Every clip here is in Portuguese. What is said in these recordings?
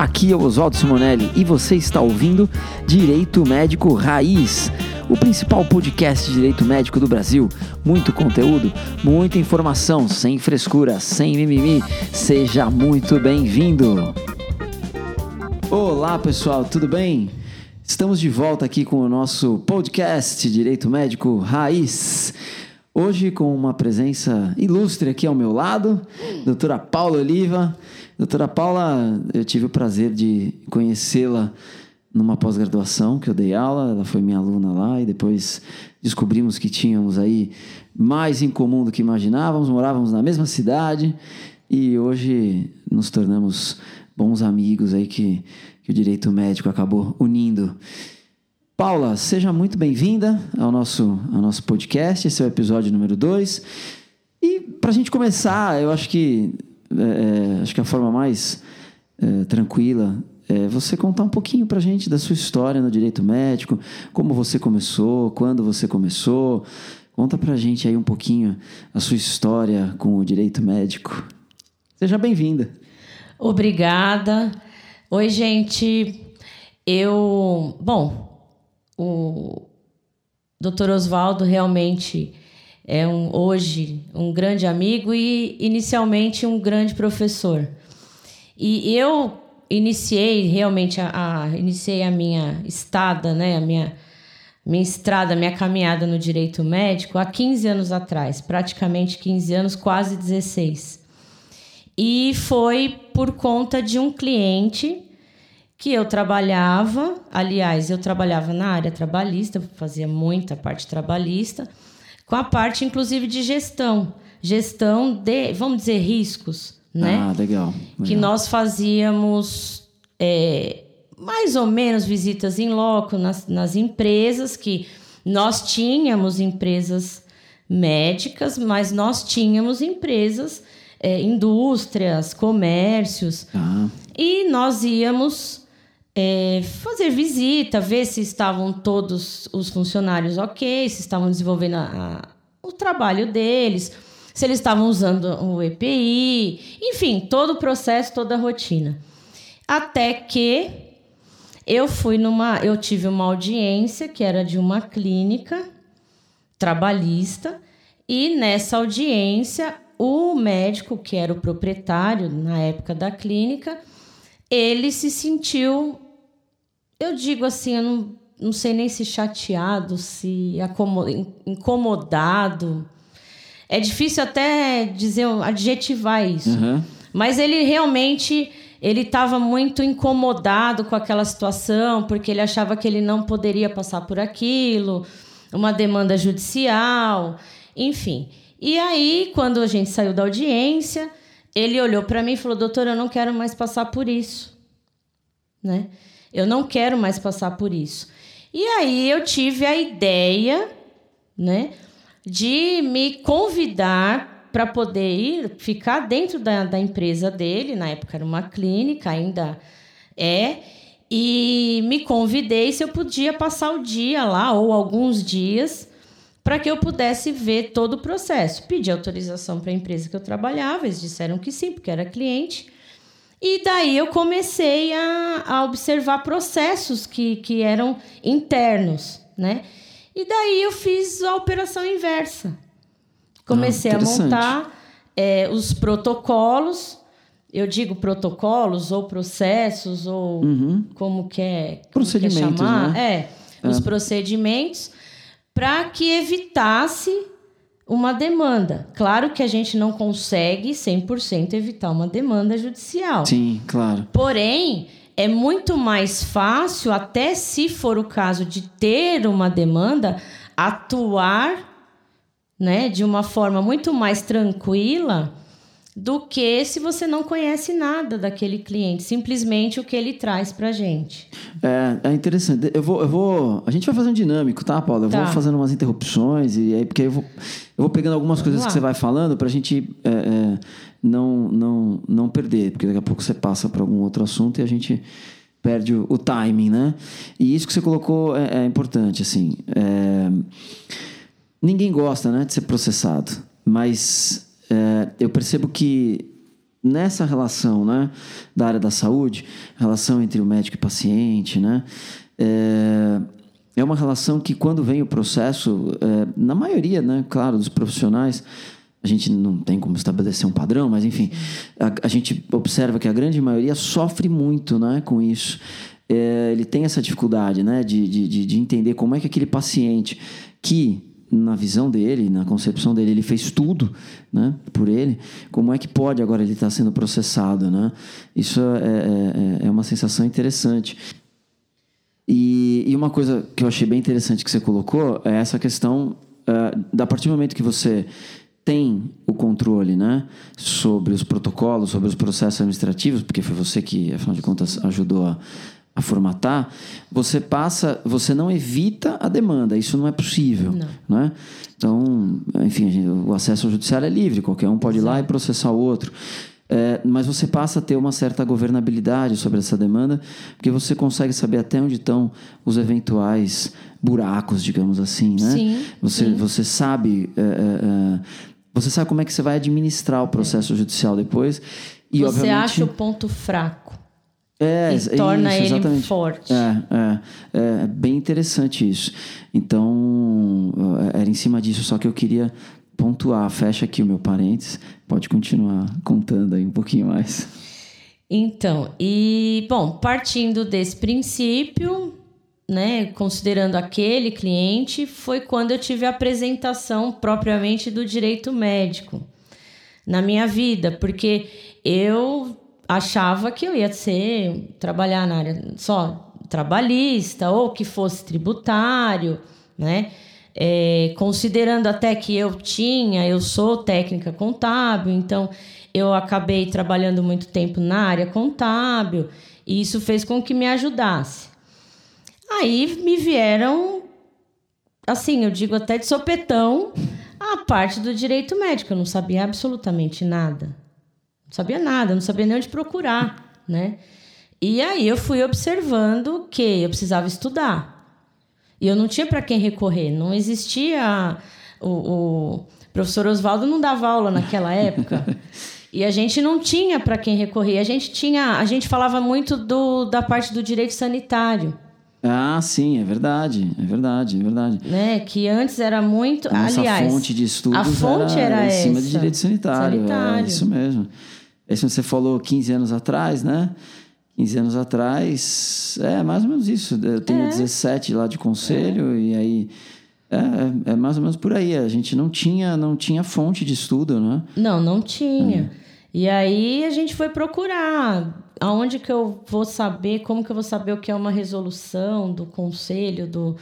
aqui é o Oswaldo Simonelli e você está ouvindo Direito Médico Raiz, o principal podcast de direito médico do Brasil. Muito conteúdo, muita informação, sem frescura, sem mimimi. Seja muito bem-vindo. Olá, pessoal, tudo bem? Estamos de volta aqui com o nosso podcast Direito Médico Raiz. Hoje com uma presença ilustre aqui ao meu lado, doutora Paula Oliva. Doutora Paula, eu tive o prazer de conhecê-la numa pós-graduação que eu dei aula, ela foi minha aluna lá e depois descobrimos que tínhamos aí mais em comum do que imaginávamos, morávamos na mesma cidade e hoje nos tornamos bons amigos aí que, que o direito médico acabou unindo. Paula, seja muito bem-vinda ao nosso, ao nosso podcast, esse é o episódio número 2. E para a gente começar, eu acho que é, é, acho que a forma mais é, tranquila é você contar um pouquinho para gente da sua história no direito médico, como você começou, quando você começou. Conta para gente aí um pouquinho a sua história com o direito médico. Seja bem-vinda. Obrigada. Oi, gente. Eu, bom, o Dr. Oswaldo realmente é um, hoje um grande amigo e inicialmente um grande professor. E eu iniciei realmente a, a iniciei a minha estada, né, a minha minha estrada, minha caminhada no direito médico há 15 anos atrás, praticamente 15 anos, quase 16. E foi por conta de um cliente que eu trabalhava, aliás, eu trabalhava na área trabalhista, fazia muita parte trabalhista com a parte, inclusive, de gestão. Gestão de, vamos dizer, riscos, né? Ah, legal. legal. Que nós fazíamos é, mais ou menos visitas em loco nas, nas empresas, que nós tínhamos empresas médicas, mas nós tínhamos empresas, é, indústrias, comércios. Ah. E nós íamos é, fazer visita, ver se estavam todos os funcionários ok, se estavam desenvolvendo a, o trabalho deles, se eles estavam usando o EPI, enfim, todo o processo, toda a rotina. Até que eu fui numa, eu tive uma audiência que era de uma clínica trabalhista e nessa audiência o médico que era o proprietário na época da clínica ele se sentiu, eu digo assim, eu não, não sei nem se chateado, se incomodado. É difícil até dizer, adjetivar isso. Uhum. Mas ele realmente ele estava muito incomodado com aquela situação, porque ele achava que ele não poderia passar por aquilo, uma demanda judicial, enfim. E aí, quando a gente saiu da audiência, ele olhou para mim e falou: Doutor, eu não quero mais passar por isso. Né? Eu não quero mais passar por isso. E aí eu tive a ideia né, de me convidar para poder ir ficar dentro da, da empresa dele. Na época era uma clínica, ainda é. E me convidei se eu podia passar o dia lá ou alguns dias para que eu pudesse ver todo o processo. Pedi autorização para a empresa que eu trabalhava, eles disseram que sim, porque era cliente. E daí eu comecei a, a observar processos que, que eram internos, né? E daí eu fiz a operação inversa. Comecei ah, a montar é, os protocolos. Eu digo protocolos ou processos ou uhum. como quer, como quer chamar. Né? É, é, os procedimentos para que evitasse uma demanda. Claro que a gente não consegue 100% evitar uma demanda judicial. Sim, claro. Porém, é muito mais fácil, até se for o caso de ter uma demanda, atuar né, de uma forma muito mais tranquila do que se você não conhece nada daquele cliente, simplesmente o que ele traz para gente. É, é interessante. Eu vou, eu vou, a gente vai fazendo um dinâmico, tá, Paula? Eu tá. vou fazendo umas interrupções e aí porque eu vou, eu vou pegando algumas coisas que você vai falando para a gente é, é, não, não, não perder, porque daqui a pouco você passa para algum outro assunto e a gente perde o, o timing, né? E isso que você colocou é, é importante, assim. É, ninguém gosta, né, de ser processado, mas é, eu percebo que nessa relação, né, da área da saúde, relação entre o médico e o paciente, né, é, é uma relação que quando vem o processo, é, na maioria, né, claro, dos profissionais, a gente não tem como estabelecer um padrão, mas enfim, a, a gente observa que a grande maioria sofre muito, né, com isso. É, ele tem essa dificuldade, né, de, de, de entender como é que aquele paciente que na visão dele, na concepção dele, ele fez tudo, né, por ele. Como é que pode agora ele estar tá sendo processado, né? Isso é, é, é uma sensação interessante. E, e, uma coisa que eu achei bem interessante que você colocou é essa questão uh, da partir do momento que você tem o controle, né, sobre os protocolos, sobre os processos administrativos, porque foi você que, afinal de contas, ajudou a a formatar, você passa, você não evita a demanda. Isso não é possível, não. Né? Então, enfim, o acesso ao judiciário é livre, qualquer um pode ir lá e processar o outro. É, mas você passa a ter uma certa governabilidade sobre essa demanda, porque você consegue saber até onde estão os eventuais buracos, digamos assim, né? Sim, você, sim. você sabe, é, é, é você sabe como é que você vai administrar o processo judicial depois. E, você acha o ponto fraco. É, e torna isso, ele forte. É, é, é, bem interessante isso. Então, era em cima disso, só que eu queria pontuar. Fecha aqui o meu parênteses. Pode continuar contando aí um pouquinho mais. Então, e bom, partindo desse princípio, né, considerando aquele cliente, foi quando eu tive a apresentação propriamente do direito médico na minha vida, porque eu achava que eu ia ser trabalhar na área só trabalhista ou que fosse tributário, né? É, considerando até que eu tinha, eu sou técnica contábil, então eu acabei trabalhando muito tempo na área contábil e isso fez com que me ajudasse. Aí me vieram, assim, eu digo até de sopetão, a parte do direito médico. Eu não sabia absolutamente nada. Não sabia nada, não sabia nem onde procurar, né? E aí eu fui observando que eu precisava estudar. E eu não tinha para quem recorrer, não existia o, o professor Oswaldo não dava aula naquela época. e a gente não tinha para quem recorrer. A gente tinha, a gente falava muito do, da parte do direito sanitário. Ah, sim, é verdade, é verdade, é verdade. Né? Que antes era muito. Nossa, aliás, a fonte de estudos a fonte era, era em cima essa, de direito sanitário. É sanitário. É isso mesmo. Esse você falou 15 anos atrás, né? 15 anos atrás, é mais ou menos isso. Eu tenho é. 17 lá de conselho é. e aí é, é, mais ou menos por aí. A gente não tinha, não tinha fonte de estudo, né? Não, não tinha. É. E aí a gente foi procurar aonde que eu vou saber, como que eu vou saber o que é uma resolução do conselho, do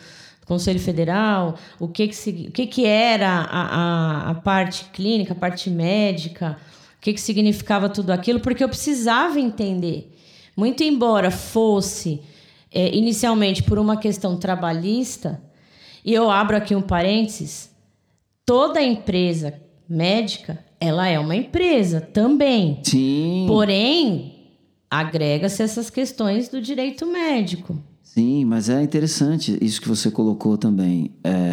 Conselho Federal, o que que, o que, que era a, a, a parte clínica, a parte médica, o que, que significava tudo aquilo, porque eu precisava entender. Muito embora fosse é, inicialmente por uma questão trabalhista, e eu abro aqui um parênteses, toda empresa médica, ela é uma empresa também. Sim. Porém, agrega-se essas questões do direito médico. Sim, mas é interessante isso que você colocou também. É,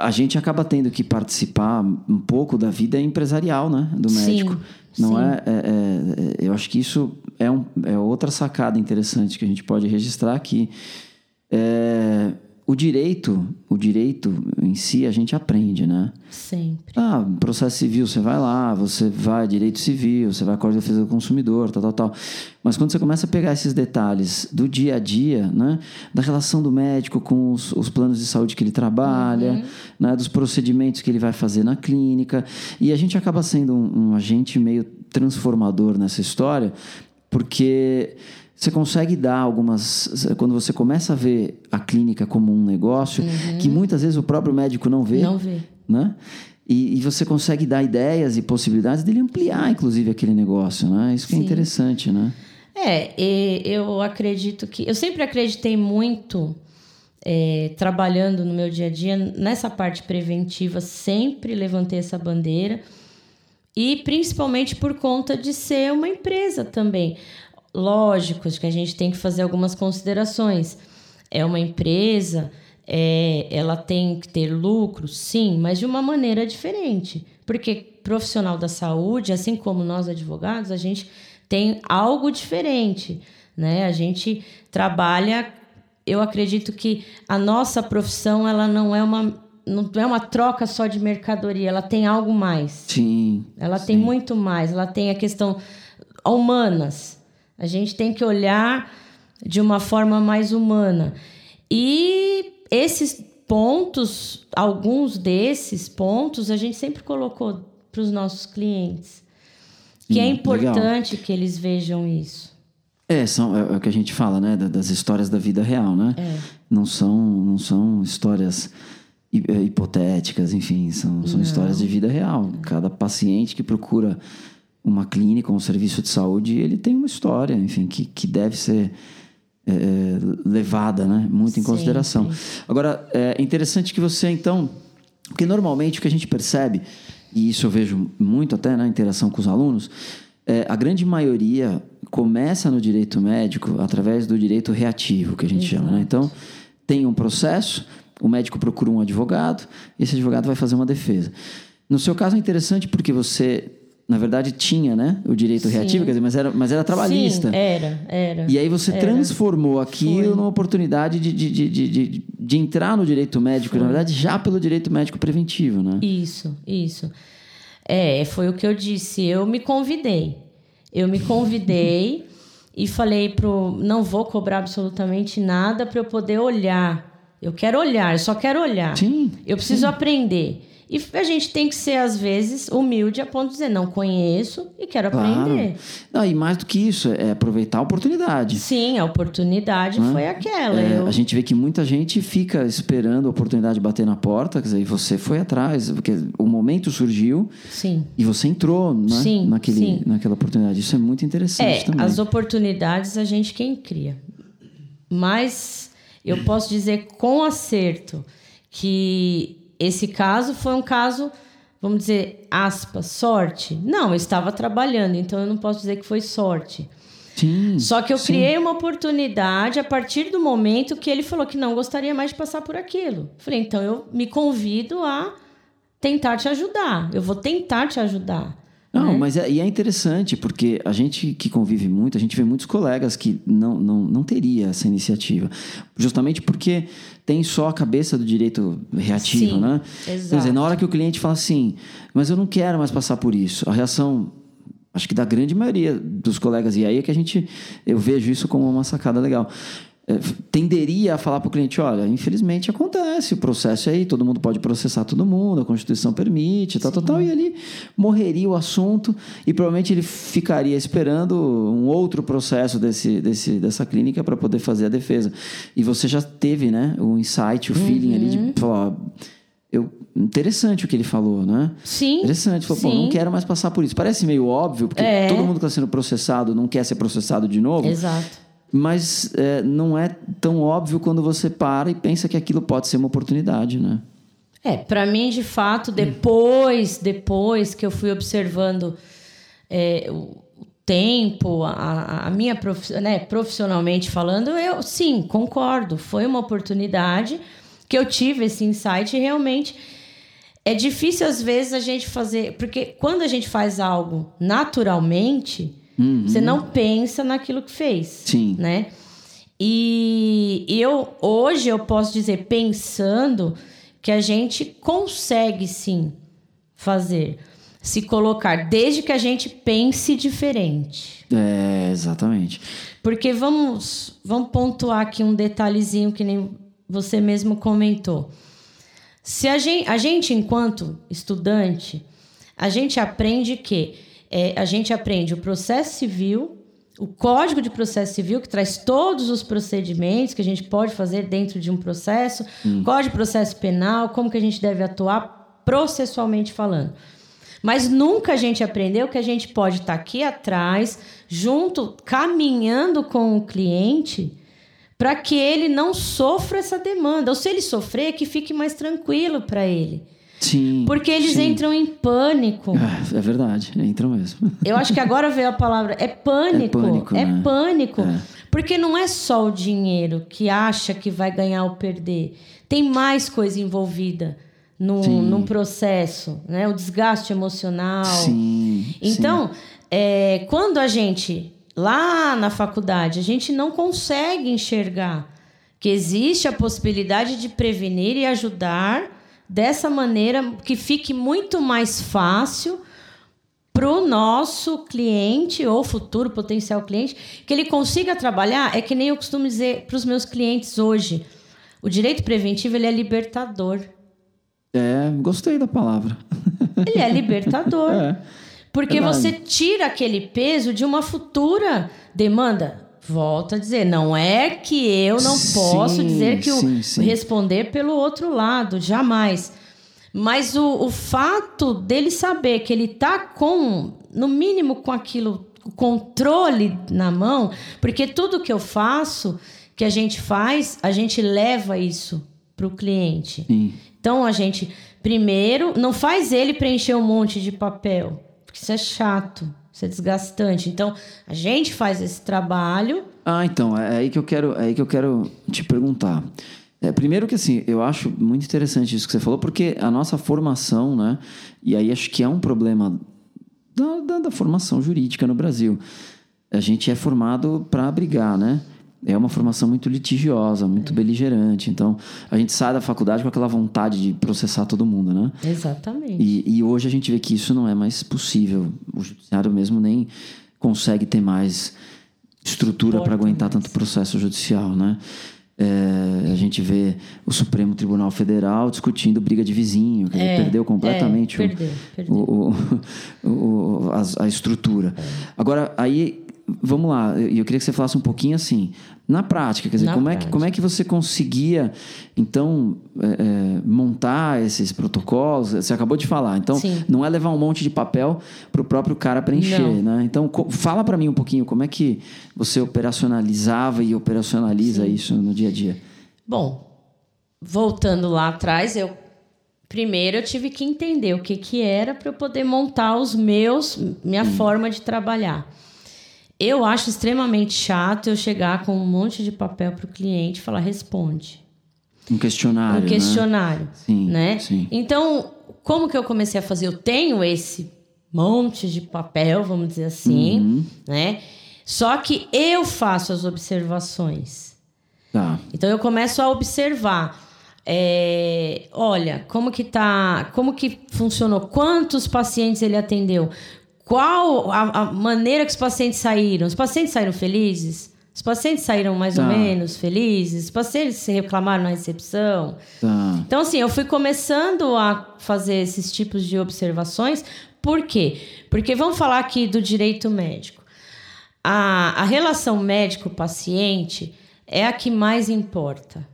a gente acaba tendo que participar um pouco da vida empresarial, né, do médico. Sim, Não sim. É, é, é, Eu acho que isso é, um, é outra sacada interessante que a gente pode registrar aqui. É, o direito, o direito em si a gente aprende, né? Sempre. Ah, processo civil, você vai lá, você vai direito civil, você vai com a defesa do consumidor, tal, tal, tal. Mas quando você começa a pegar esses detalhes do dia a dia, né? Da relação do médico com os, os planos de saúde que ele trabalha, uhum. né? Dos procedimentos que ele vai fazer na clínica. E a gente acaba sendo um, um agente meio transformador nessa história, porque você consegue dar algumas. Quando você começa a ver a clínica como um negócio, uhum. que muitas vezes o próprio médico não vê. Não vê. Né? E, e, você consegue dar ideias e possibilidades dele ampliar, inclusive, aquele negócio. Né? Isso que Sim. é interessante, né? É, eu acredito que. Eu sempre acreditei muito. É, trabalhando no meu dia a dia nessa parte preventiva, sempre levantei essa bandeira e principalmente por conta de ser uma empresa também lógicos que a gente tem que fazer algumas considerações. É uma empresa, é, ela tem que ter lucro, sim, mas de uma maneira diferente. Porque profissional da saúde, assim como nós advogados, a gente tem algo diferente, né? A gente trabalha, eu acredito que a nossa profissão ela não é uma não é uma troca só de mercadoria, ela tem algo mais. Sim. Ela sim. tem muito mais, ela tem a questão humanas. A gente tem que olhar de uma forma mais humana. E esses pontos, alguns desses pontos, a gente sempre colocou para os nossos clientes. Que é hum, é importante legal. que eles vejam isso. É, são, é, é, o que a gente fala, né? Das histórias da vida real, né? É. Não, são, não são histórias é, hipotéticas, enfim, são, são histórias de vida real. Cada paciente que procura uma clínica, um serviço de saúde, ele tem uma história, enfim, que, que deve ser é, é levada né, muito em sim, consideração. Sim. Agora, é interessante que você, então, porque normalmente o que a gente percebe, e isso eu vejo muito até na interação com os alunos, é, a grande maioria começa no direito médico através do direito reativo, que a gente Exato. chama. Né? Então, tem um processo, o médico procura um advogado, esse advogado vai fazer uma defesa. No seu caso é interessante porque você na verdade tinha, né, o direito Sim. reativo, quer dizer, mas era, mas era trabalhista. Sim, era, era. E aí você era. transformou aquilo Foi. numa oportunidade de, de, de, de, de entrar no direito médico, Foi. na verdade, já pelo direito médico preventivo, né? Isso, isso. É, foi o que eu disse. Eu me convidei. Eu me convidei e falei pro, não vou cobrar absolutamente nada para eu poder olhar. Eu quero olhar, eu só quero olhar. Sim. Eu preciso sim. aprender. E a gente tem que ser, às vezes, humilde a ponto de dizer, não conheço e quero claro. aprender. Não, e mais do que isso, é aproveitar a oportunidade. Sim, a oportunidade foi aquela. É, eu... A gente vê que muita gente fica esperando a oportunidade bater na porta, quer dizer, você foi atrás, porque o momento surgiu sim. e você entrou né, sim, naquele, sim. naquela oportunidade. Isso é muito interessante é, também. As oportunidades a gente quem cria. Mas eu posso dizer com acerto que esse caso foi um caso, vamos dizer, aspas, sorte. Não, eu estava trabalhando, então eu não posso dizer que foi sorte. Sim, Só que eu sim. criei uma oportunidade a partir do momento que ele falou que não gostaria mais de passar por aquilo. Falei, então eu me convido a tentar te ajudar. Eu vou tentar te ajudar. Não, né? mas é, e é interessante, porque a gente que convive muito, a gente vê muitos colegas que não, não, não teria essa iniciativa. Justamente porque tem só a cabeça do direito reativo, Sim, né? Exato. Quer dizer, na hora que o cliente fala assim, mas eu não quero mais passar por isso, a reação, acho que da grande maioria dos colegas, e aí é que a gente, eu vejo isso como uma sacada legal. Tenderia a falar para o cliente: olha, infelizmente acontece, o processo é aí, todo mundo pode processar todo mundo, a Constituição permite, tal, tal, tal, e ali morreria o assunto e provavelmente ele ficaria esperando um outro processo desse, desse, dessa clínica para poder fazer a defesa. E você já teve né, o insight, o feeling uhum. ali de uhum. falar. Eu, interessante o que ele falou, né? Sim. Interessante. Falou, sim. pô, não quero mais passar por isso. Parece meio óbvio, porque é. todo mundo que está sendo processado não quer ser processado de novo. Exato mas é, não é tão óbvio quando você para e pensa que aquilo pode ser uma oportunidade, né? É, para mim, de fato, depois, depois que eu fui observando é, o tempo, a, a minha prof, né, profissionalmente falando, eu sim, concordo. Foi uma oportunidade que eu tive esse insight e realmente é difícil às vezes a gente fazer, porque quando a gente faz algo naturalmente, Uhum. Você não pensa naquilo que fez. Sim. Né? E, eu hoje eu posso dizer, pensando, que a gente consegue sim fazer. Se colocar, desde que a gente pense diferente. É, exatamente. Porque vamos, vamos pontuar aqui um detalhezinho que nem você mesmo comentou. Se a gente, a gente enquanto estudante, a gente aprende que é, a gente aprende o processo civil, o Código de Processo Civil, que traz todos os procedimentos que a gente pode fazer dentro de um processo, hum. Código de Processo Penal, como que a gente deve atuar processualmente falando. Mas nunca a gente aprendeu que a gente pode estar aqui atrás, junto, caminhando com o cliente, para que ele não sofra essa demanda. Ou se ele sofrer, que fique mais tranquilo para ele. Sim. Porque eles sim. entram em pânico. É, é, verdade, entram mesmo. Eu acho que agora veio a palavra. É pânico. É pânico. É né? pânico. É. Porque não é só o dinheiro que acha que vai ganhar ou perder. Tem mais coisa envolvida. num, num processo, né? O desgaste emocional. Sim. Então, sim. É, quando a gente lá na faculdade a gente não consegue enxergar que existe a possibilidade de prevenir e ajudar dessa maneira que fique muito mais fácil para o nosso cliente ou futuro potencial cliente que ele consiga trabalhar é que nem eu costumo dizer para os meus clientes hoje o direito preventivo ele é libertador. É gostei da palavra. Ele é libertador. É, porque verdade. você tira aquele peso de uma futura demanda Volto a dizer, não é que eu não sim, posso dizer que sim, o sim. responder pelo outro lado, jamais. Mas o, o fato dele saber que ele está com, no mínimo, com aquilo, o controle na mão, porque tudo que eu faço, que a gente faz, a gente leva isso para o cliente. Então a gente, primeiro, não faz ele preencher um monte de papel, porque isso é chato. Isso é desgastante. Então, a gente faz esse trabalho. Ah, então, é aí que eu quero, é aí que eu quero te perguntar. É, primeiro que assim, eu acho muito interessante isso que você falou, porque a nossa formação, né? E aí acho que é um problema da, da, da formação jurídica no Brasil. A gente é formado para brigar, né? É uma formação muito litigiosa, muito é. beligerante. Então, a gente sai da faculdade com aquela vontade de processar todo mundo, né? Exatamente. E, e hoje a gente vê que isso não é mais possível. O judiciário mesmo nem consegue ter mais estrutura para aguentar mais. tanto processo judicial, né? É, a gente vê o Supremo Tribunal Federal discutindo briga de vizinho, que é, perdeu completamente é, perdeu, o, perdeu. O, o, a, a estrutura. É. Agora, aí vamos lá, eu queria que você falasse um pouquinho assim, na prática, quer dizer, como é, que, como é que você conseguia, então, é, é, montar esses protocolos? Você acabou de falar, então, Sim. não é levar um monte de papel para o próprio cara preencher, não. né? Então, fala para mim um pouquinho, como é que você operacionalizava e operacionaliza Sim. isso no dia a dia? Bom, voltando lá atrás, eu primeiro eu tive que entender o que, que era para eu poder montar os meus, minha hum. forma de trabalhar. Eu acho extremamente chato eu chegar com um monte de papel para o cliente e falar responde. Um questionário. Um né? questionário. Né? Sim, né? Sim. Então, como que eu comecei a fazer? Eu tenho esse monte de papel, vamos dizer assim, uhum. né? Só que eu faço as observações. Tá. Então eu começo a observar. É, olha, como que tá, como que funcionou, quantos pacientes ele atendeu, qual a, a, maneira que os pacientes saíram? Os pacientes saíram felizes? Os pacientes saíram mais tá. ou menos felizes? Os pacientes se reclamaram na recepção? Tá. Então, assim, eu fui começando a fazer esses tipos de observações. Por quê? Porque vamos falar aqui do direito médico. A, a relação médico-paciente é a que mais importa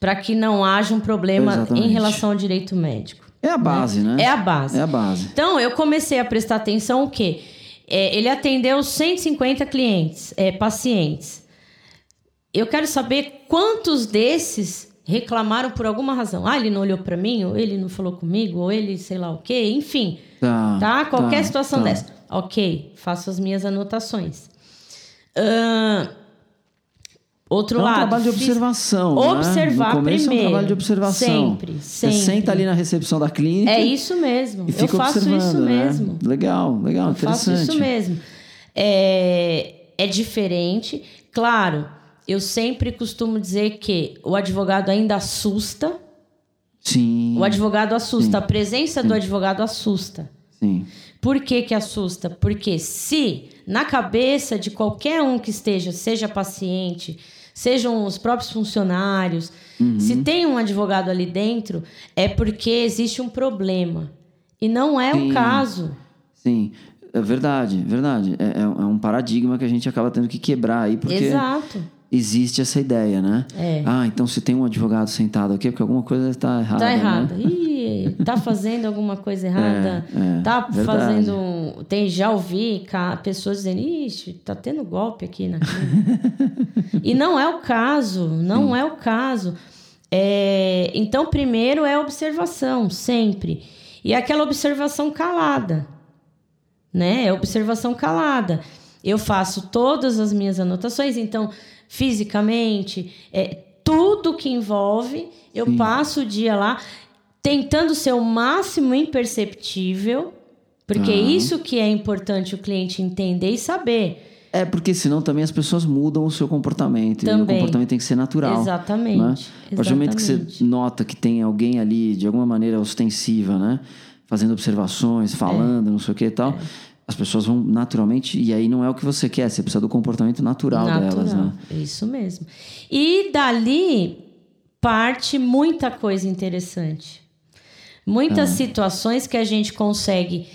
para que não haja um problema Exatamente. em relação ao direito médico. É a base, né? né? É a base. É a base. Então, eu comecei a prestar atenção o quê? É, ele atendeu 150 clientes, é, pacientes. Eu quero saber quantos desses reclamaram por alguma razão. Ah, ele não olhou para mim, ou ele não falou comigo, ou ele sei lá o quê, enfim. Tá. tá? Qualquer tá, situação tá. dessa. Ok, faço as minhas anotações. Uh, Outro é um lado. trabalho de observação. Né? Observar no começo primeiro. É um trabalho de observação. Sempre, sempre. Você senta ali na recepção da clínica. É isso mesmo. Eu faço isso né? mesmo. Legal, legal, Eu interessante. faço isso mesmo. É, é diferente. Claro, eu sempre costumo dizer que o advogado ainda assusta. Sim. O advogado assusta. Sim. A presença Sim. do advogado assusta. Sim. Por que, que assusta? Porque se na cabeça de qualquer um que esteja, seja paciente, sejam os próprios funcionários. Uhum. Se tem um advogado ali dentro, é porque existe um problema. E não é Sim. o caso. Sim, é verdade, verdade. É, é, um paradigma que a gente acaba tendo que quebrar aí, porque. Exato existe essa ideia, né? É. Ah, então se tem um advogado sentado aqui, é porque alguma coisa está errada. Está errada. Né? Ih, tá fazendo alguma coisa errada. É, é, tá verdade. fazendo. Tem, já ouvi pessoas dizendo, ixi, tá tendo golpe aqui na E não é o caso, não Sim. é o caso. É, então, primeiro é observação, sempre. E aquela observação calada. Né? É observação calada. Eu faço todas as minhas anotações, então fisicamente, é, tudo que envolve, eu Sim. passo o dia lá. Tentando ser o máximo imperceptível, porque Tá. isso que é importante o cliente entender e saber. É, porque senão também as pessoas mudam o seu comportamento. E o Também. comportamento tem que ser natural. Exatamente, Né? A partir do momento que você nota que tem alguém ali, de alguma maneira ostensiva, né? Fazendo observações, falando, não sei o que e tal. As pessoas vão naturalmente. E aí não é o que você quer, você precisa do comportamento natural, delas, né? Isso mesmo. E dali parte muita coisa interessante. Muitas Ah. situações que a gente consegue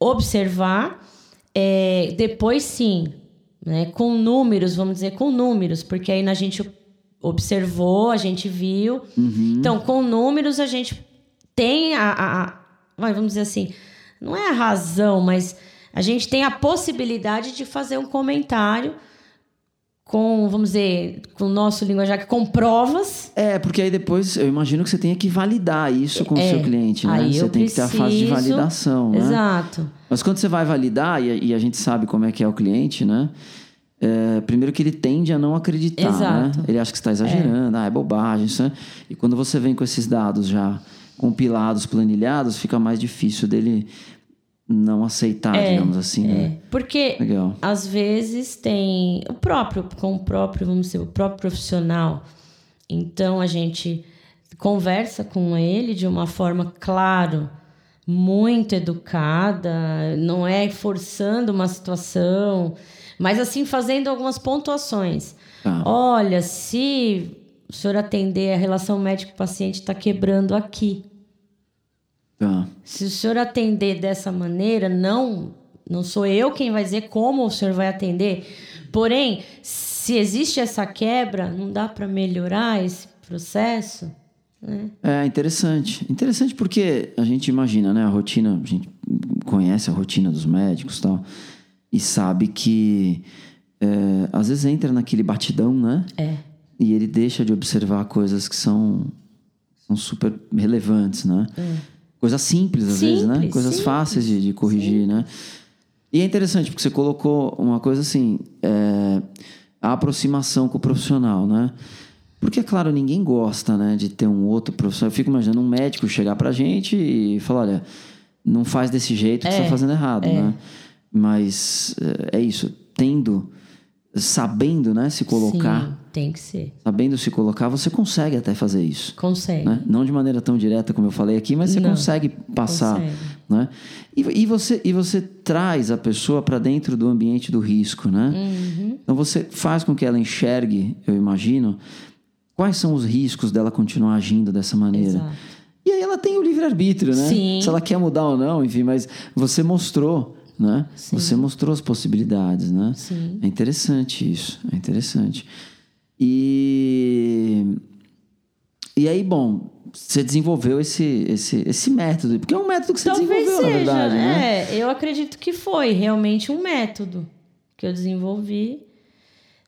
observar, é, depois sim, né, com números, vamos dizer, com números, porque aí a gente observou, a gente viu. Uhum. Então, com números, a gente tem a, a- a- vamos dizer assim, não é a razão, mas a gente tem a possibilidade de fazer um comentário com, vamos dizer, com o nosso linguajar, com provas. É, porque aí depois eu imagino que você tenha que validar isso com o seu cliente, né? É, você tem que ter a fase de preciso- validação, né? Exato. Mas quando você vai validar, e, e a gente sabe como é que é o cliente, né? É, primeiro que ele tende a não acreditar, Exato. né? Ele acha que você está exagerando, ah, é bobagem, isso, né? E quando você vem com esses dados já compilados, planilhados, fica mais difícil dele não aceitar, digamos assim, É, né? porque Legal. às vezes tem o próprio, com o próprio, vamos dizer, o próprio profissional. Então a gente conversa com ele de uma forma, claro, muito educada, não é forçando uma situação, mas assim fazendo algumas pontuações. Tá. Olha, se o senhor atender a relação médico-paciente está quebrando aqui. Tá. Se o senhor atender dessa maneira, não, não sou eu quem vai dizer como o senhor vai atender. Porém, se existe essa quebra, não dá para melhorar esse processo? Né? É interessante. Interessante porque a gente imagina, né? A rotina, a gente conhece a rotina dos médicos e tal, e sabe que é, às vezes entra naquele batidão, né? É. E ele deixa de observar coisas que são, são super relevantes, né? Coisas simples, às vezes, né? Simples, Coisas simples, fáceis de, de corrigir, né? E é interessante, porque você colocou uma coisa assim, é, a aproximação com o profissional, né? Porque, é claro, ninguém gosta, né, de ter um outro profissional. Eu fico imaginando um médico chegar pra gente e falar, olha, não faz desse jeito que você tá fazendo errado, né? Mas é, é isso, tendo, sabendo, né, se colocar, Sim, tem que ser. sabendo se colocar, você consegue até fazer isso. Consegue. Né? Não de maneira tão direta como eu falei aqui, mas você Não, consegue passar. consegue. Né? E, e você, e você traz a pessoa para dentro do ambiente do risco. Né? Uhum. Então você faz com que ela enxergue, eu imagino, quais são os riscos dela continuar agindo dessa maneira. Exato. E aí ela tem o livre-arbítrio, né? Sim. Se ela quer mudar ou não, enfim, mas você mostrou, né? Sim. Você mostrou as possibilidades, né? Sim. É interessante isso, é interessante. E e aí, bom, você desenvolveu esse, esse, esse método, porque é um método que você Talvez desenvolveu, seja. na verdade, né? É, eu acredito que foi realmente um método que eu desenvolvi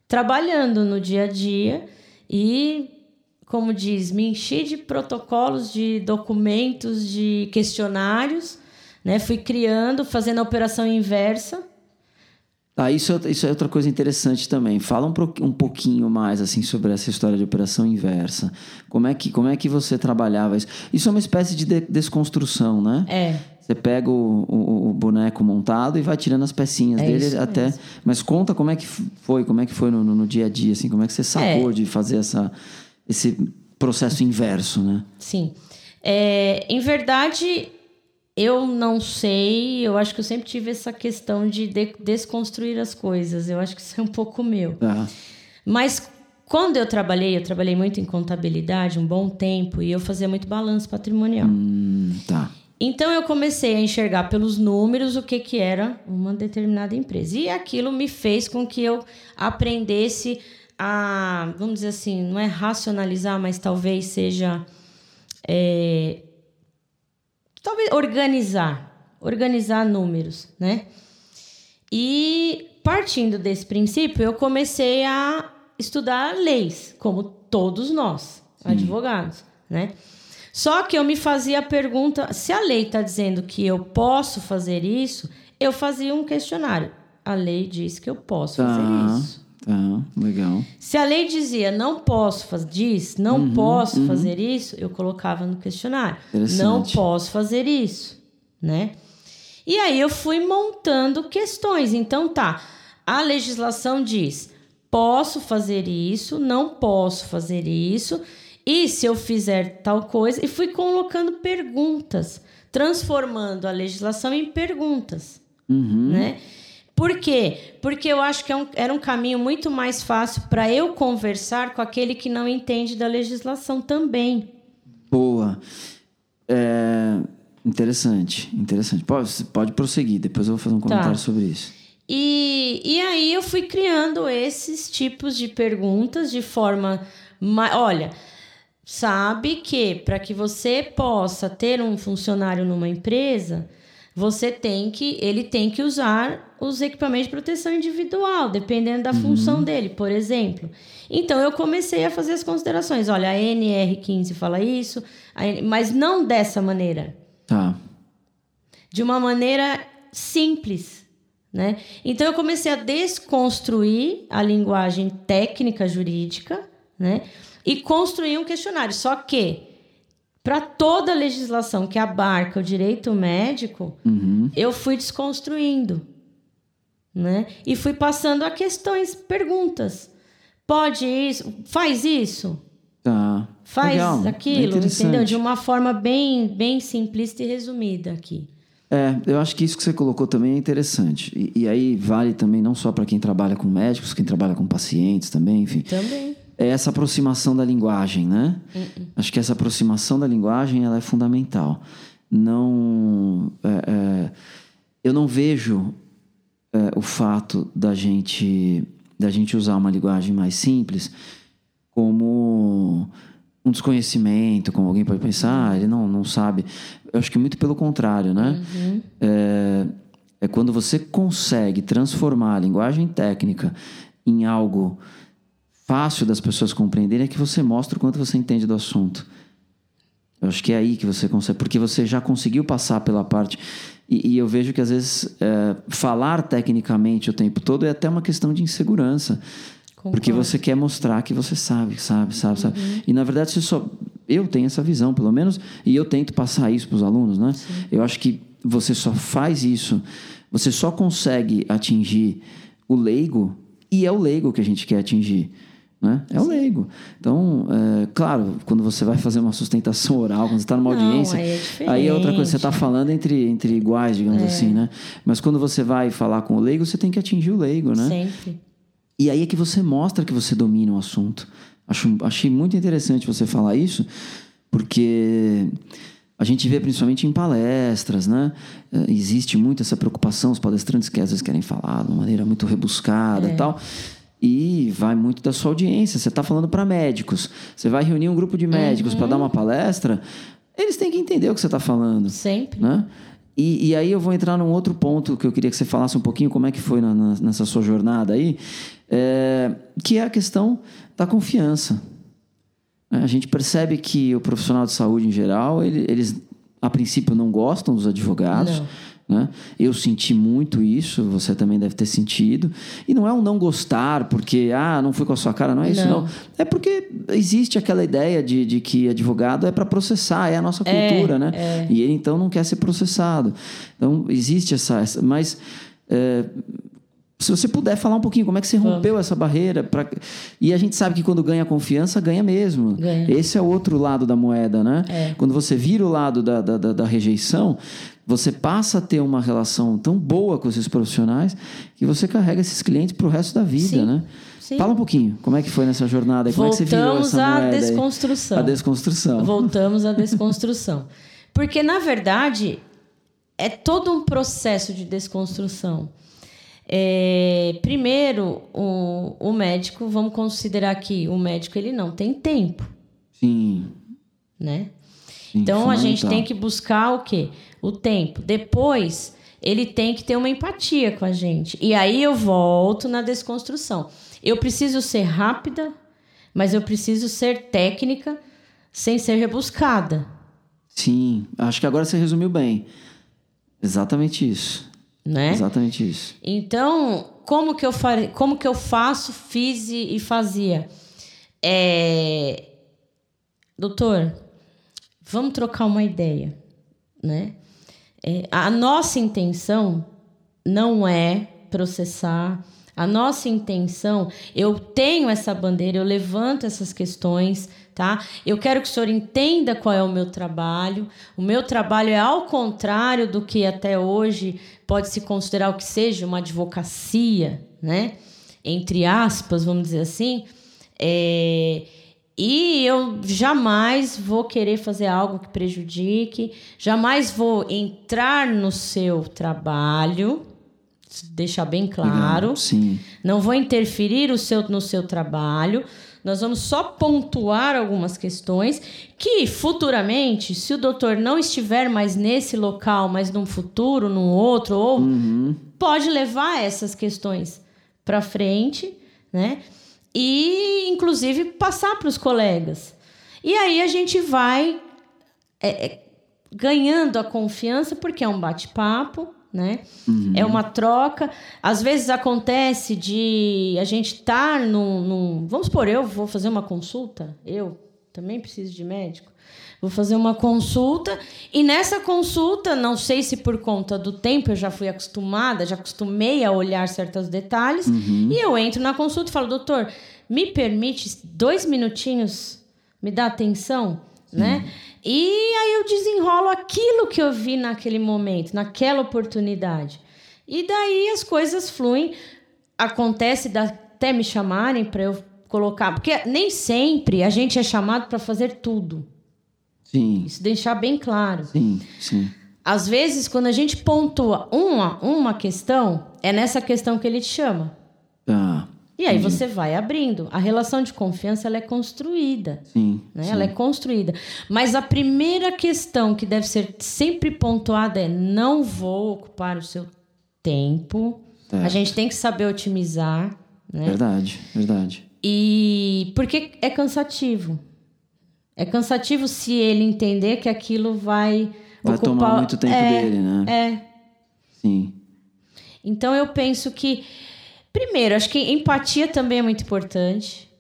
trabalhando no dia a dia e, como diz, me enchi de protocolos, de documentos, de questionários, né? Fui criando, fazendo a operação inversa. Ah, isso, é- isso é outra coisa interessante também. Fala um, um pouquinho mais assim sobre essa história de operação inversa. Como é que, como é que você trabalhava isso? Isso é uma espécie de, de- desconstrução, né? É, Você pega o, o- o boneco montado e vai tirando as pecinhas É dele até. mesmo. Mas conta como é que foi, como é que foi no, no- no dia a dia, assim, como é que você sacou de fazer essa, esse processo inverso, né? Sim. É, em verdade, eu não sei. Eu acho que eu sempre tive essa questão de, de- desconstruir as coisas. Eu acho que isso é um pouco meu. Mas quando eu trabalhei, eu trabalhei muito em contabilidade um bom tempo e eu fazia muito balanço patrimonial. Hum, tá. Então eu comecei a enxergar pelos números o que, que era uma determinada empresa. E aquilo me fez com que eu aprendesse a, vamos dizer assim, não é racionalizar, mas talvez seja. é, talvez organizar. Organizar números, né? E partindo desse princípio, eu comecei a estudar leis, como todos nós, advogados, né? Só que eu me fazia a pergunta: se a lei está dizendo que eu posso fazer isso, eu fazia um questionário. A lei diz que eu posso Tá. fazer isso. Ah, legal. Se a lei dizia não posso fazer diz, não uhum, posso uhum. fazer isso, eu colocava no questionário. Não posso fazer isso, né? E aí eu fui montando questões. Então tá, a legislação diz: posso fazer isso, não posso fazer isso, e se eu fizer tal coisa, e fui colocando perguntas, transformando a legislação em perguntas, uhum. né? Por quê? Porque eu acho que é um, era um caminho muito mais fácil para eu conversar com aquele que não entende da legislação também. Boa. É, interessante, interessante. Pode, pode prosseguir, depois eu vou fazer um comentário tá. sobre isso. E, e aí eu fui criando esses tipos de perguntas de forma. Olha, sabe que para que você possa ter um funcionário numa empresa, você tem que, ele tem que usar os equipamentos de proteção individual, dependendo da uhum. função dele, por exemplo. Então eu comecei a fazer as considerações. Olha, a NR15 fala isso, mas não dessa maneira. Tá. De uma maneira simples. Né? Então eu comecei a desconstruir a linguagem técnica jurídica né? e construir um questionário. Só que para toda a legislação que abarca o direito médico, uhum. eu fui desconstruindo. Né? E fui passando a questões, perguntas. Pode isso? Faz isso? Tá. Faz Legal. aquilo, é entendeu? De uma forma bem, bem simplista e resumida aqui. É, eu acho que isso que você colocou também é interessante. E, e aí vale também não só para quem trabalha com médicos, quem trabalha com pacientes também, enfim. Também é essa aproximação da linguagem, né? Uh-uh. Acho que essa aproximação da linguagem ela é fundamental. Não, é, é, eu não vejo é, o fato da gente da gente usar uma linguagem mais simples como um desconhecimento, como alguém pode pensar, ah, ele não, não sabe. Eu acho que muito pelo contrário, né? Uhum. É, é quando você consegue transformar a linguagem técnica em algo fácil das pessoas compreenderem é que você mostra o quanto você entende do assunto. Eu acho que é aí que você consegue, porque você já conseguiu passar pela parte. E, e eu vejo que às vezes é, falar tecnicamente o tempo todo é até uma questão de insegurança. Concordo. Porque você quer mostrar que você sabe, sabe, sabe, sabe. Uhum. E na verdade você só. Eu tenho essa visão, pelo menos, e eu tento passar isso para os alunos, né? Sim. Eu acho que você só faz isso, você só consegue atingir o leigo, e é o leigo que a gente quer atingir. Né? É o leigo. Então, é, claro, quando você vai fazer uma sustentação oral, quando você está numa Não, audiência, aí é, aí é, outra coisa. Você está falando entre, entre iguais, digamos é. assim, né? Mas quando você vai falar com o leigo, você tem que atingir o leigo, né? Sempre. E aí é que você mostra que você domina o assunto. Acho, achei muito interessante você falar isso, porque a gente vê principalmente em palestras, né? É, existe muito essa preocupação, os palestrantes que às vezes querem falar de uma maneira muito rebuscada e é. tal. E vai muito da sua audiência. Você está falando para médicos. Você vai reunir um grupo de médicos uhum. para dar uma palestra. Eles têm que entender o que você está falando. Sempre. Né? E, e, aí eu vou entrar num outro ponto que eu queria que você falasse um pouquinho como é que foi na, na, nessa sua jornada aí, é, que é a questão da confiança. É, a gente percebe que o profissional de saúde em geral, ele, eles a princípio não gostam dos advogados. Não. Né? Eu senti muito isso, você também deve ter sentido. E não é um não gostar porque, ah, não foi com a sua cara, não é isso, não. não. É porque existe aquela ideia de, de que advogado é para processar, é a nossa é, cultura, é, né? É. E ele então não quer ser processado. Então, existe essa. essa mas. É, se você puder falar um pouquinho como é que você rompeu Vamos. essa barreira pra... e a gente sabe que quando ganha confiança ganha mesmo ganha. esse é o outro lado da moeda né é. quando você vira o lado da, da, da, da rejeição você passa a ter uma relação tão boa com esses profissionais que você carrega esses clientes para o resto da vida, Sim. né? Sim. Fala um pouquinho, como é que foi nessa jornada? Como Voltamos é que você virou essa à desconstrução. A desconstrução. Voltamos à desconstrução. Porque, na verdade, é todo um processo de desconstrução. É, primeiro, o, o médico, vamos considerar que o médico ele não tem tempo. Sim. Né? Sim, então, a gente tem que buscar o quê? O tempo. Depois, ele tem que ter uma empatia com a gente. E aí eu volto na desconstrução. Eu preciso ser rápida, mas eu preciso ser técnica sem ser rebuscada. Sim, acho que agora você resumiu bem. Exatamente isso. né? Exatamente isso. Então, como que eu, fa como que eu faço, fiz e, e fazia? É... Doutor, vamos trocar uma ideia, né? É, a nossa intenção não é processar. A nossa intenção, eu tenho essa bandeira, eu levanto essas questões, tá? Eu quero que o senhor entenda qual é o meu trabalho. O meu trabalho é ao contrário do que até hoje pode se considerar o que seja uma advocacia, né? Entre aspas, vamos dizer assim. É, e eu jamais vou querer fazer algo que prejudique, jamais vou entrar no seu trabalho, deixar bem claro. Sim. Não vou interferir o seu, no seu trabalho. Nós vamos só pontuar algumas questões que futuramente, se o doutor não estiver mais nesse local, mas num futuro, num outro, ou uhum. pode levar essas questões para frente, né? E, inclusive, passar para os colegas. E aí a gente vai é, é, ganhando a confiança, porque é um bate-papo, né? Uhum. É uma troca. Às vezes acontece de a gente estar tá num, num. Vamos supor, eu vou fazer uma consulta, eu também preciso de médico. Vou fazer uma consulta e nessa consulta, não sei se por conta do tempo eu já fui acostumada, já acostumei a olhar certos detalhes, uhum. e eu entro na consulta e falo, doutor, me permite dois minutinhos, me dá atenção, né? E aí eu desenrolo aquilo que eu vi naquele momento, naquela oportunidade. E daí as coisas fluem, acontece até me chamarem para eu colocar, porque nem sempre a gente é chamado para fazer tudo. Sim. Isso deixar bem claro. Sim, sim. Às vezes, quando a gente pontua uma, uma questão, é nessa questão que ele te chama. Ah, e aí você vai abrindo. A relação de confiança ela é construída. Sim, né? sim. Ela é construída. Mas a primeira questão que deve ser sempre pontuada é: não vou ocupar o seu tempo. É. A gente tem que saber otimizar. Né? Verdade, verdade. E porque é cansativo. É cansativo se ele entender que aquilo vai. Vai ocupar... tomar muito tempo é, dele, né? É. Sim. Então eu penso que, primeiro, acho que empatia também é muito importante.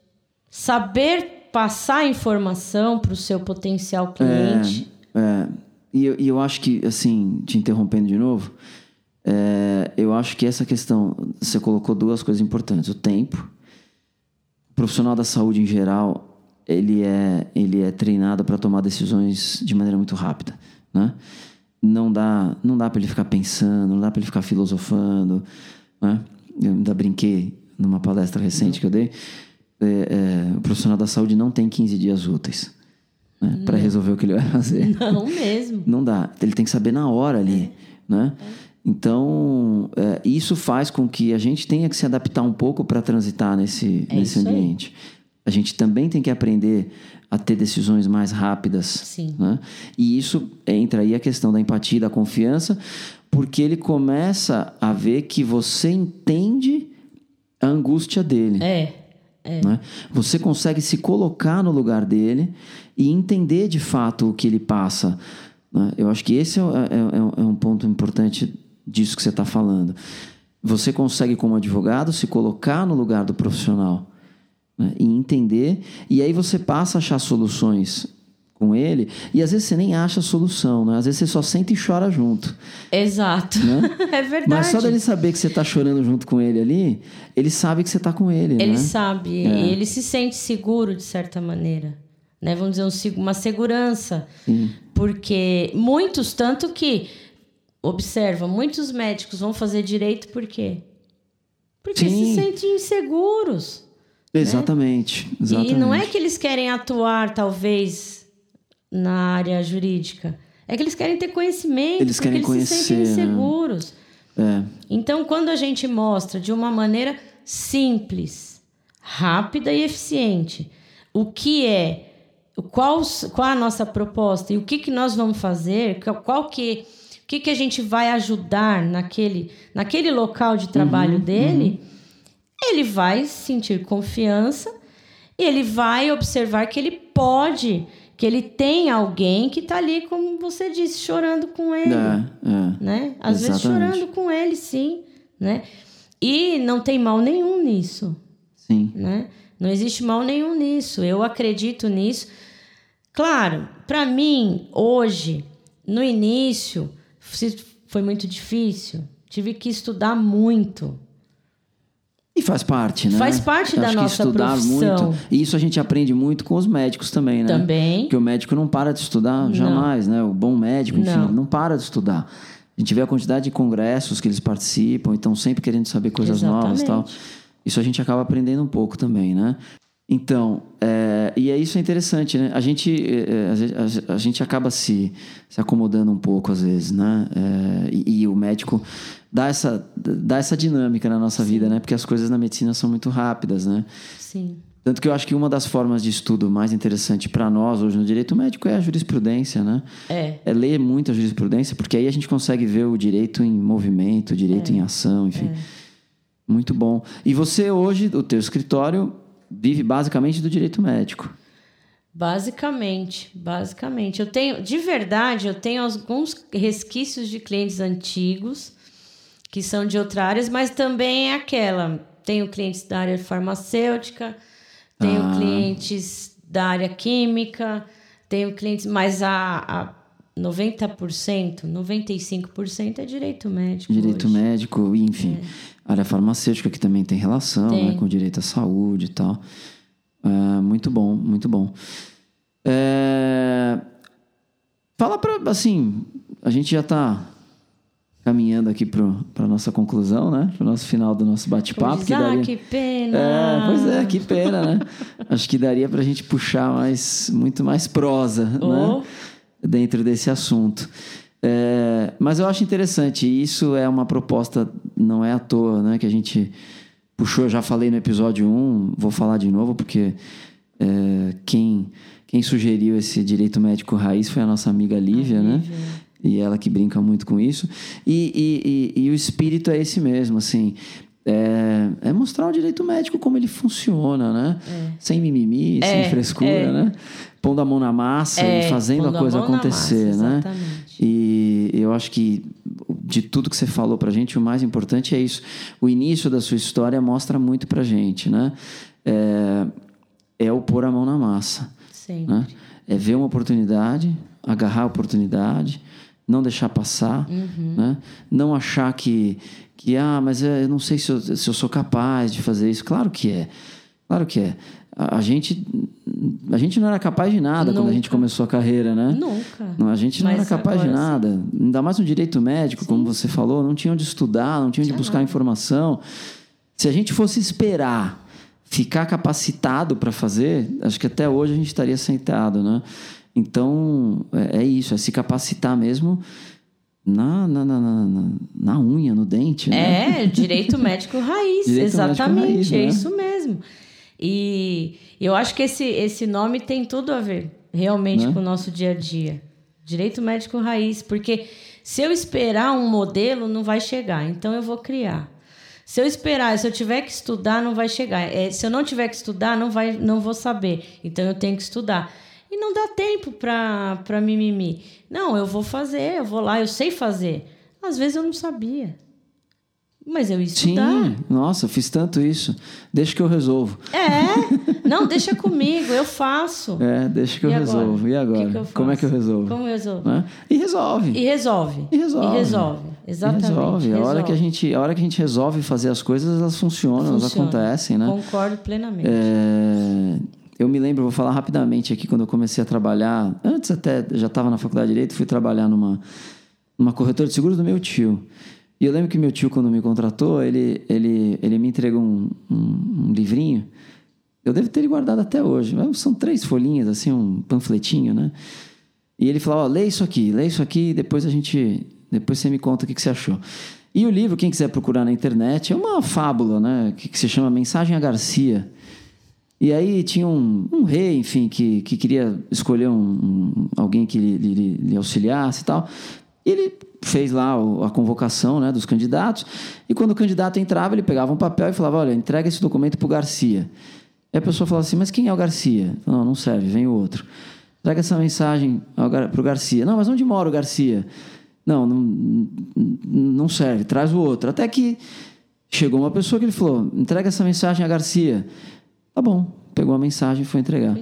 Saber passar informação para o seu potencial cliente. É, é. E, eu, e eu acho que, assim, te interrompendo de novo, é, eu acho que essa questão, você colocou duas coisas importantes: o tempo. O profissional da saúde em geral, ele é, ele é treinado para tomar decisões de maneira muito rápida, né? Não dá, não dá para ele ficar pensando, não dá para ele ficar filosofando, né? Eu ainda brinquei numa palestra recente que eu dei. É, é, o profissional da saúde não tem 15 dias úteis né? para resolver o que ele vai fazer. Não mesmo. não dá. Ele tem que saber na hora ali, é. né? É. Então, é, isso faz com que a gente tenha que se adaptar um pouco para transitar nesse, é nesse ambiente. Aí a gente também tem que aprender a ter decisões mais rápidas. Sim. Né? E isso entra aí a questão da empatia, da confiança, porque ele começa a ver que você entende a angústia dele. É. é. Né? Você consegue se colocar no lugar dele e entender de fato o que ele passa. Né? Eu acho que esse é, é, é, é um ponto importante disso que você está falando. Você consegue, como advogado, se colocar no lugar do profissional né? e entender. E aí você passa a achar soluções com ele e às vezes você nem acha a solução, né? Às vezes você só sente e chora junto. Exato. Né? é verdade. Mas só dele saber que você está chorando junto com ele ali, ele sabe que você está com ele, Ele né? sabe. É. Ele se sente seguro de certa maneira. Né? Vamos dizer, uma segurança. Sim. Porque muitos, tanto que, observa, muitos médicos vão fazer direito por quê? Porque Sim. se sentem inseguros. Exatamente, né? exatamente. E não é que eles querem atuar, talvez, na área jurídica. É que eles querem ter conhecimento, eles porque querem eles conhecer, se sentem inseguros. Né? É. Então, quando a gente mostra de uma maneira simples, rápida e eficiente o que é, qual, qual a nossa proposta e o que, que nós vamos fazer, qual que, o que, que a gente vai ajudar naquele, naquele local de trabalho uhum, dele, uhum. Ele vai sentir confiança e ele vai observar que ele pode, que ele tem alguém que está ali, como você disse, chorando com ele. É, é. né? Às exatamente. vezes chorando com ele, sim, né? E não tem mal nenhum nisso. Sim. Né? Não existe mal nenhum nisso. Eu acredito nisso. Claro, para mim, hoje, no início, foi muito difícil. Tive que estudar muito. E faz parte, né? Faz parte da nossa estudar profissão. Muito, e isso a gente aprende muito com os médicos também, né? Também. Porque o médico não para de estudar jamais, não. né? O bom médico, enfim, não. não para de estudar. A gente vê a quantidade de congressos que eles participam, então sempre querendo saber coisas Exatamente. novas e tal. Isso a gente acaba aprendendo um pouco também, né? Então, é, e é isso é interessante, né? A gente, é, a, a, a, gente acaba se, se acomodando um pouco às vezes, né? É, e, e, o médico dá essa, dá essa dinâmica na nossa Sim. vida, né? Porque as coisas na medicina são muito rápidas, né? Sim. Tanto que eu acho que uma das formas de estudo mais interessante para nós hoje no direito médico é a jurisprudência, né? É. É ler muito a jurisprudência, porque aí a gente consegue ver o direito em movimento, o direito é. em ação, enfim. É. Muito bom. E você hoje, o teu escritório vive basicamente do direito médico. Basicamente, basicamente. Eu tenho, de verdade, eu tenho alguns resquícios de clientes antigos que são de outras áreas, mas também é aquela. Tenho clientes da área farmacêutica, tenho ah. clientes da área química, tenho clientes, mas a, a 90%, 95% é direito médico. Direito hoje. médico, enfim. É área farmacêutica, que também tem relação tem. Né, com direito à saúde e tal. É, muito bom, muito bom. É, fala para, assim, a gente já está caminhando aqui para nossa conclusão, né? Para o nosso final do nosso bate-papo. Que, daria... Ah, que pena! É, pois é, que pena, né? Acho que daria para a gente puxar mais, muito mais prosa, oh. né? Dentro desse assunto. É, mas eu acho interessante, isso é uma proposta, não é à toa, né? Que a gente puxou, já falei no episódio 1, vou falar de novo, porque é, quem, quem sugeriu esse direito médico raiz foi a nossa amiga Lívia, né? Lívia. E ela que brinca muito com isso. E, e, e, e o espírito é esse mesmo, assim. É, é, mostrar o direito médico como ele funciona, né? É. Sem mimimi, é, sem frescura, é. né? Pondo a mão na massa e é, fazendo a coisa a acontecer, massa, né? E eu acho que de tudo que você falou pra gente, o mais importante é isso. O início da sua história mostra muito pra gente, né? É, é o pôr a mão na massa. Sempre. Né? É ver uma oportunidade, agarrar a oportunidade, não deixar passar, uhum. né? Não achar que que ah, mas eu não sei se eu, se eu sou capaz de fazer isso. Claro que é, claro que é. A, a gente a gente não era capaz de nada Nunca. quando a gente começou a carreira, né? Nunca. A gente não mas era capaz de nada. Sim. Ainda mais no direito médico, Sim. como você falou, não tinha onde estudar, não tinha onde buscar informação. Se a gente fosse esperar ficar capacitado para fazer, acho que até hoje a gente estaria sentado, né? Então, é, é isso, é se capacitar mesmo na, na, na, na, na unha, no dente. Né? É, direito médico raiz, direito exatamente, médico raiz, é né? isso mesmo. E eu acho que esse, esse nome tem tudo a ver realmente né? com o nosso dia a dia. Direito médico raiz, porque se eu esperar um modelo, não vai chegar, então eu vou criar. Se eu esperar, se eu tiver que estudar, não vai chegar. É, se eu não tiver que estudar, não, vai, não vou saber. Então eu tenho que estudar. E não dá tempo para mimimi. Não, eu vou fazer, eu vou lá, eu sei fazer. Às vezes eu não sabia. Mas eu estudar. Sim, nossa, fiz tanto isso. Deixa que eu resolvo. É, não, deixa comigo, eu faço. É, deixa que eu e resolvo. Agora? E agora? Que que Como é que eu resolvo? Como eu resolvo? Né? E resolve. E resolve. E resolve. E resolve. Exatamente. E resolve. resolve. A, hora que a, gente, a hora que a gente resolve fazer as coisas, elas funcionam, Funciona. elas acontecem, né? Concordo plenamente. É... Eu me lembro, vou falar rapidamente aqui, quando eu comecei a trabalhar, antes até, já estava na faculdade de Direito, fui trabalhar numa, numa corretora de seguros do meu tio. E eu lembro que meu tio, quando me contratou, ele, ele, ele me entregou um, um, um livrinho. Eu devo ter guardado até hoje. São três folhinhas, assim, um panfletinho, né? E ele falou: Ó, lê isso aqui, lê isso aqui, depois a gente. Depois você me conta o que, que você achou. E o livro, quem quiser procurar na internet, é uma fábula, né? Que, que se chama Mensagem a Garcia. E aí tinha um, um rei, enfim, que, que queria escolher um, um alguém que lhe, lhe, lhe auxiliasse e tal. Ele fez lá a convocação né, dos candidatos, e quando o candidato entrava, ele pegava um papel e falava: Olha, entrega esse documento para o Garcia. E a pessoa falava assim: Mas quem é o Garcia? Não, não serve, vem o outro. Entrega essa mensagem para o Garcia. Não, mas onde mora o Garcia? Não, não, não serve, traz o outro. Até que chegou uma pessoa que ele falou: entrega essa mensagem a Garcia. Tá bom, pegou a mensagem e foi entregar.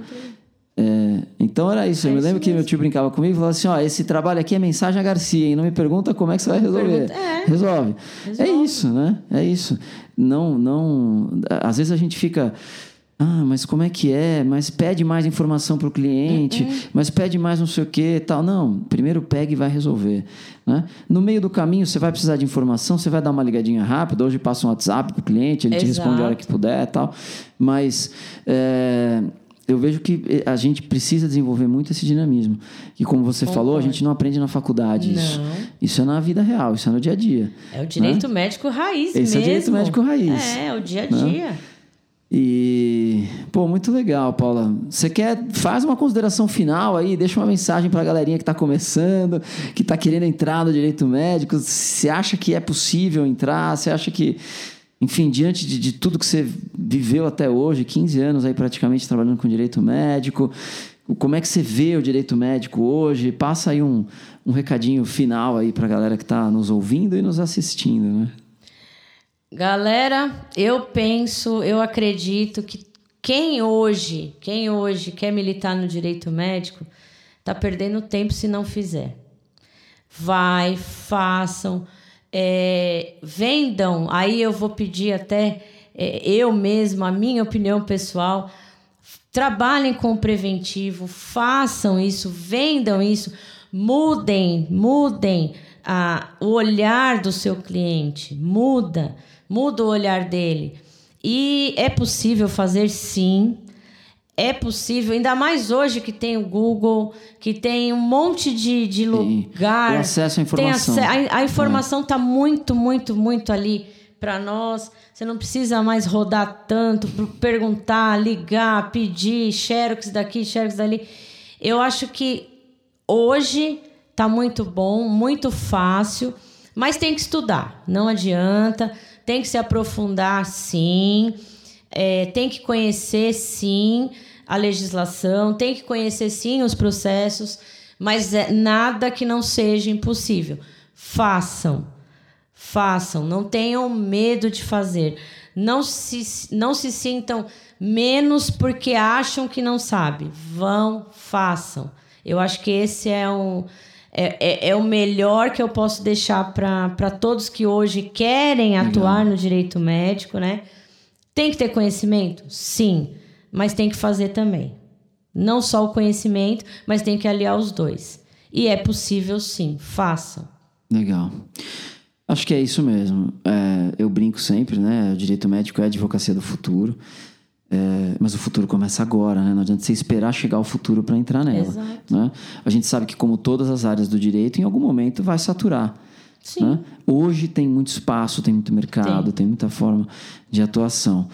É, então era isso. É eu me lembro que meu tio brincava comigo e falava assim: ó, esse trabalho aqui é mensagem a Garcia, e não me pergunta como é que você vai resolver. É. Resolve. Resolve. É isso, né? É isso. Não, não. Às vezes a gente fica. Ah, mas como é que é? Mas pede mais informação para o cliente, uhum. mas pede mais não sei o que tal. Não, primeiro pega e vai resolver. Né? No meio do caminho, você vai precisar de informação, você vai dar uma ligadinha rápida. Hoje passa um WhatsApp para o cliente, ele Exato. te responde a hora que puder tal. Mas é, eu vejo que eh, a gente precisa desenvolver muito esse dinamismo. E como você Concordo. falou, a gente não aprende na faculdade não. isso. Isso é na vida real, isso é no dia a dia. É o direito né? médico raiz Esse mesmo. é o direito médico raiz. É, é o dia a né? dia. Né? E, pô, muito legal, Paula. Você quer, faz uma consideração final aí, deixa uma mensagem para a galerinha que está começando, que está querendo entrar no direito médico. Você acha que é possível entrar? Você acha que enfim, diante de, de, tudo que você viveu até hoje, 15 anos aí praticamente trabalhando com direito médico, como é que você vê o direito médico hoje? Passa aí um, um recadinho final aí para a galera que está nos ouvindo e nos assistindo, né? Galera, eu penso, eu acredito que quem hoje, quem hoje quer militar no direito médico, está perdendo tempo se não fizer. Vai, façam é, vendam, aí eu vou pedir até é, eu mesmo, a minha opinião pessoal, trabalhem com o preventivo, façam isso, vendam isso, mudem, mudem a, o olhar do seu cliente, muda, muda o olhar dele. E é possível fazer sim, é possível, ainda mais hoje que tem o Google, que tem um monte de, de lugar. Tem acesso à informação. a, a, informação está é. muito, muito, muito ali para nós. Você não precisa mais rodar tanto, perguntar, ligar, pedir, xerox daqui, xerox dali. Eu acho que hoje está muito bom, muito fácil, mas tem que estudar, não adianta. Tem que se aprofundar, sim. É, tem que conhecer, sim a legislação, tem que conhecer sim os processos, mas é nada que não seja impossível. Façam. Façam, não tenham medo de fazer. Não se, não se sintam menos porque acham que não sabem. Vão, façam. Eu acho que esse é um, é, é, é, o melhor que eu posso deixar para todos que hoje querem atuar Legal. no direito médico, né? Tem que ter conhecimento? Sim mas tem que fazer também. Não só o conhecimento, mas tem que aliar os dois. E é possível sim, façam. Legal. Acho que é isso mesmo. É, eu brinco sempre, né? O direito médico é a advocacia do futuro. É, mas o futuro começa agora, né? Não adianta você esperar chegar ao futuro para entrar nela. Exato. Né? A gente sabe que, como todas as áreas do direito, em algum momento vai saturar. Sim. Né? Hoje tem muito espaço, tem muito mercado, tem, tem muita forma de atuação.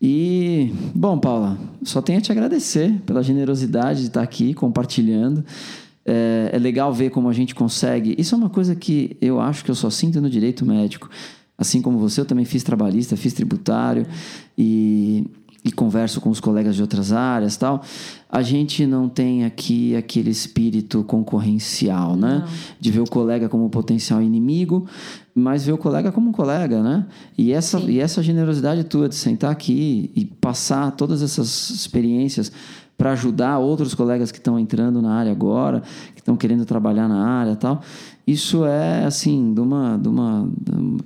E, bom, Paula, só tenho a te agradecer pela generosidade de estar aqui compartilhando. É, é, legal ver como a gente consegue. Isso é uma coisa que eu acho que eu só sinto no direito médico. Assim como você, eu também fiz trabalhista, fiz tributário. E e converso com os colegas de outras áreas tal, a gente não tem aqui aquele espírito concorrencial, né? Não. De ver o colega como potencial inimigo, mas ver o colega como um colega, né? E essa, e essa generosidade tua de sentar aqui e passar todas essas experiências para ajudar outros colegas que estão entrando na área agora, que estão querendo trabalhar na área tal, isso é, assim, de uma... De uma, de uma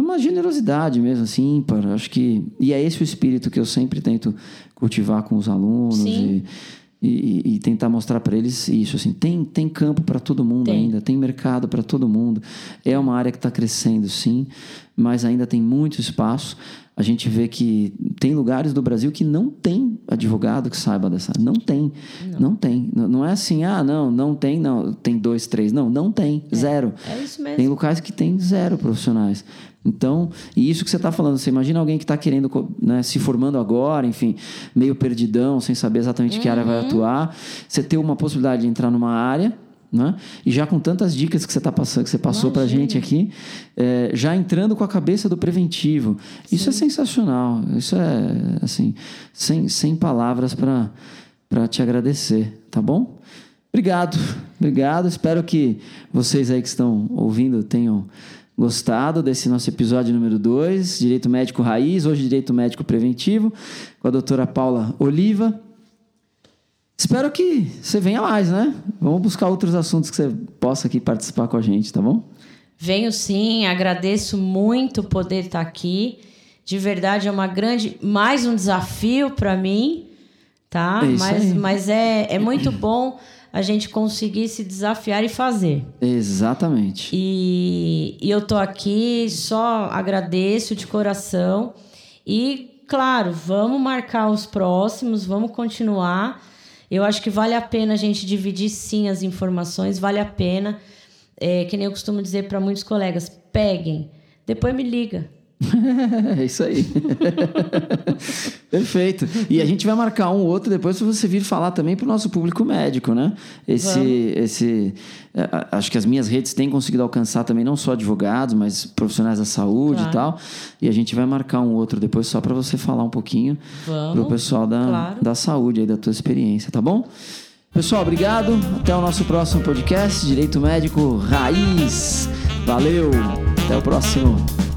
uma generosidade mesmo, assim, ímpar. Acho que. E é esse o espírito que eu sempre tento cultivar com os alunos e, e, e, tentar mostrar para eles isso. Assim, tem, tem campo para todo mundo tem. ainda, tem mercado para todo mundo. É uma área que está crescendo, sim, mas ainda tem muito espaço. A gente vê que tem lugares do Brasil que não tem advogado que saiba dessa. Não tem. Não, não tem. Não é assim, ah, não, não tem, não. Tem dois, três. Não, não tem. É, zero. É isso mesmo. Tem locais que tem zero profissionais. Então, e isso que você está falando, você imagina alguém que está querendo, né, se formando agora, enfim, meio perdidão, sem saber exatamente uhum. que área vai uhum. atuar, você ter uma possibilidade de entrar numa área, né? E já com tantas dicas que você tá passando, que você passou para gente aqui, é, já entrando com a cabeça do preventivo, Sim. isso é sensacional. Isso é assim, sem, sem palavras para para te agradecer, tá bom? Obrigado, obrigado. Espero que vocês aí que estão ouvindo tenham gostado desse nosso episódio número 2, Direito Médico Raiz, hoje Direito Médico Preventivo, com a doutora Paula Oliva. Espero que você venha mais, né? Vamos buscar outros assuntos que você possa aqui participar com a gente, tá bom? Venho sim, agradeço muito poder estar aqui. De verdade é uma grande, mais um desafio para mim, tá? É mas mas é, é muito bom a gente conseguir se desafiar e fazer. Exatamente. E, e eu tô aqui, só agradeço de coração. E, claro, vamos marcar os próximos, vamos continuar. Eu acho que vale a pena a gente dividir sim as informações, vale a pena. É, que nem eu costumo dizer para muitos colegas, peguem, depois me liga. é isso aí. Perfeito. E a gente vai marcar um outro depois para você vir falar também para o nosso público médico, né? Esse, esse, é, acho que as minhas redes têm conseguido alcançar também não só advogados, mas profissionais da saúde claro. e tal. E a gente vai marcar um outro depois só para você falar um pouquinho para o pessoal da, claro. da saúde aí da tua experiência, tá bom? Pessoal, obrigado. Até o nosso próximo podcast, Direito Médico Raiz. Valeu. Até o próximo.